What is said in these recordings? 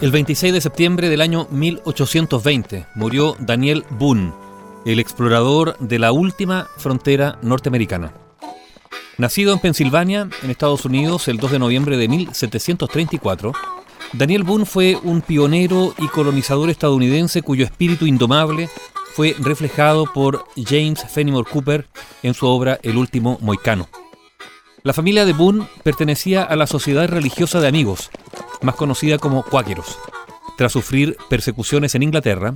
El 26 de septiembre del año 1820 murió Daniel Boone, el explorador de la última frontera norteamericana. Nacido en Pensilvania, en Estados Unidos, el 2 de noviembre de 1734, Daniel Boone fue un pionero y colonizador estadounidense cuyo espíritu indomable fue reflejado por James Fenimore Cooper en su obra El último moicano. La familia de Boone pertenecía a la Sociedad Religiosa de Amigos, más conocida como cuáqueros. Tras sufrir persecuciones en Inglaterra,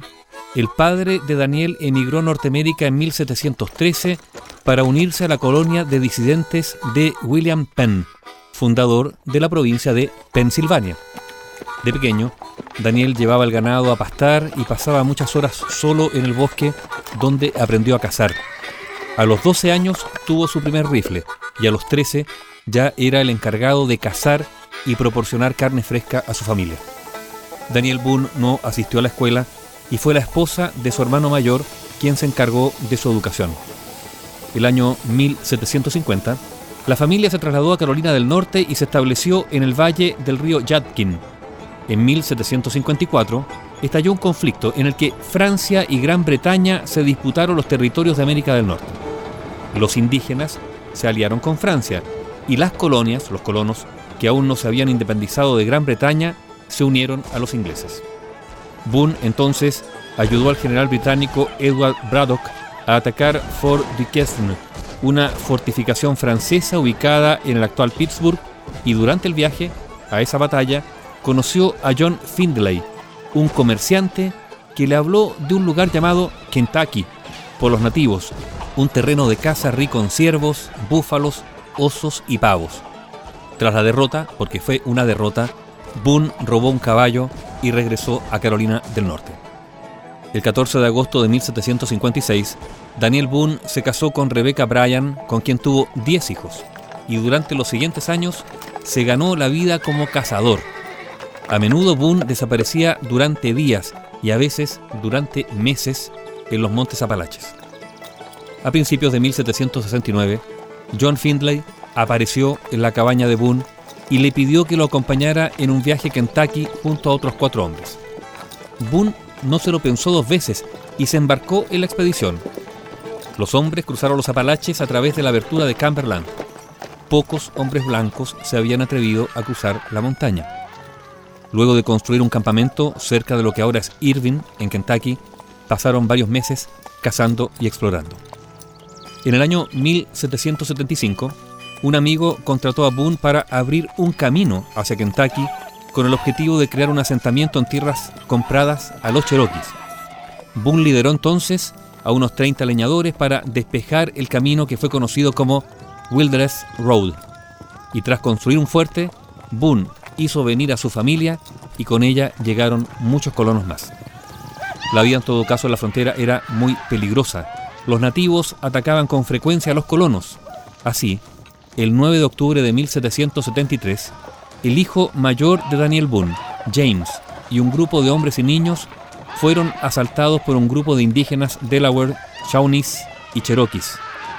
el padre de Daniel emigró a Norteamérica en 1713 para unirse a la colonia de disidentes de William Penn, fundador de la provincia de Pensilvania. De pequeño, Daniel llevaba el ganado a pastar y pasaba muchas horas solo en el bosque donde aprendió a cazar. A los 12 años tuvo su primer rifle y a los 13 ya era el encargado de cazar y proporcionar carne fresca a su familia. Daniel Boone no asistió a la escuela y fue la esposa de su hermano mayor quien se encargó de su educación. El año 1750, la familia se trasladó a Carolina del Norte y se estableció en el valle del río Yadkin. En 1754 estalló un conflicto en el que Francia y Gran Bretaña se disputaron los territorios de América del Norte. Los indígenas se aliaron con Francia y las colonias, los colonos, que aún no se habían independizado de Gran Bretaña, se unieron a los ingleses. Boone entonces ayudó al general británico Edward Braddock a atacar Fort Duquesne, una fortificación francesa ubicada en el actual Pittsburgh, y durante el viaje a esa batalla conoció a John Findlay, un comerciante que le habló de un lugar llamado Kentucky por los nativos, un terreno de caza rico en ciervos, búfalos, osos y pavos. Tras la derrota, porque fue una derrota, Boone robó un caballo y regresó a Carolina del Norte. El 14 de agosto de 1756, Daniel Boone se casó con Rebecca Bryan, con quien tuvo 10 hijos, y durante los siguientes años se ganó la vida como cazador. A menudo Boone desaparecía durante días y a veces durante meses en los montes Apalaches. A principios de 1769, John Findlay apareció en la cabaña de Boone y le pidió que lo acompañara en un viaje a Kentucky junto a otros cuatro hombres. Boone no se lo pensó dos veces y se embarcó en la expedición. Los hombres cruzaron los Apalaches a través de la abertura de Cumberland. Pocos hombres blancos se habían atrevido a cruzar la montaña. Luego de construir un campamento cerca de lo que ahora es Irving, en Kentucky, pasaron varios meses cazando y explorando. En el año 1775, un amigo contrató a Boone para abrir un camino hacia Kentucky con el objetivo de crear un asentamiento en tierras compradas a los Cherokees. Boone lideró entonces a unos 30 leñadores para despejar el camino que fue conocido como Wilderness Road. Y tras construir un fuerte, Boone hizo venir a su familia y con ella llegaron muchos colonos más. La vida en todo caso en la frontera era muy peligrosa. Los nativos atacaban con frecuencia a los colonos. Así, el 9 de octubre de 1773, el hijo mayor de Daniel Boone, James, y un grupo de hombres y niños fueron asaltados por un grupo de indígenas Delaware, Shawnees y Cherokees.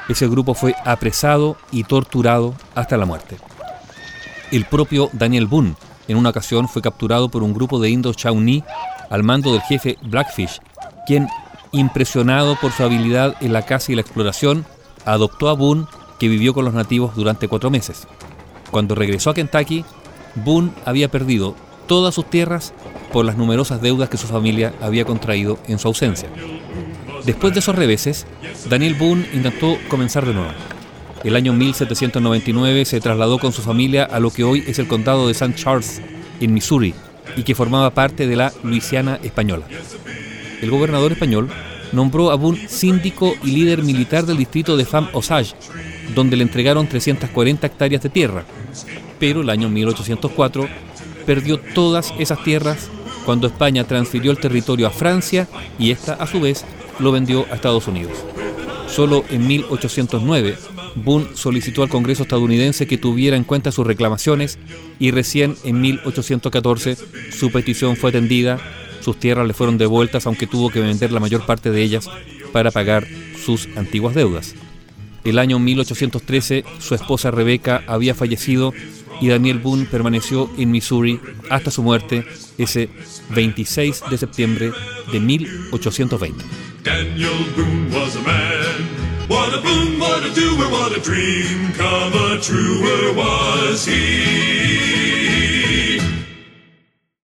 Ese grupo fue apresado y torturado hasta la muerte. El propio Daniel Boone en una ocasión fue capturado por un grupo de indos Shawnee al mando del jefe Blackfish, quien, impresionado por su habilidad en la caza y la exploración, adoptó a Boone vivió con los nativos durante cuatro meses. Cuando regresó a Kentucky, Boone había perdido todas sus tierras por las numerosas deudas que su familia había contraído en su ausencia. Después de esos reveses, Daniel Boone intentó comenzar de nuevo. El año 1799 se trasladó con su familia a lo que hoy es el condado de St. Charles, en Missouri, y que formaba parte de la Luisiana española. El gobernador español nombró a Boone síndico y líder militar del distrito de Fam Osage, donde le entregaron 340 hectáreas de tierra. Pero el año 1804 perdió todas esas tierras cuando España transfirió el territorio a Francia y esta a su vez lo vendió a Estados Unidos. Solo en 1809 Boone solicitó al Congreso estadounidense que tuviera en cuenta sus reclamaciones y recién en 1814 su petición fue atendida, sus tierras le fueron devueltas aunque tuvo que vender la mayor parte de ellas para pagar sus antiguas deudas. El año 1813 su esposa Rebeca había fallecido y Daniel Boone permaneció en Missouri hasta su muerte ese 26 de septiembre de 1820. Daniel Boone was a man. What a boon, what a doer, what a dream come a truer was he.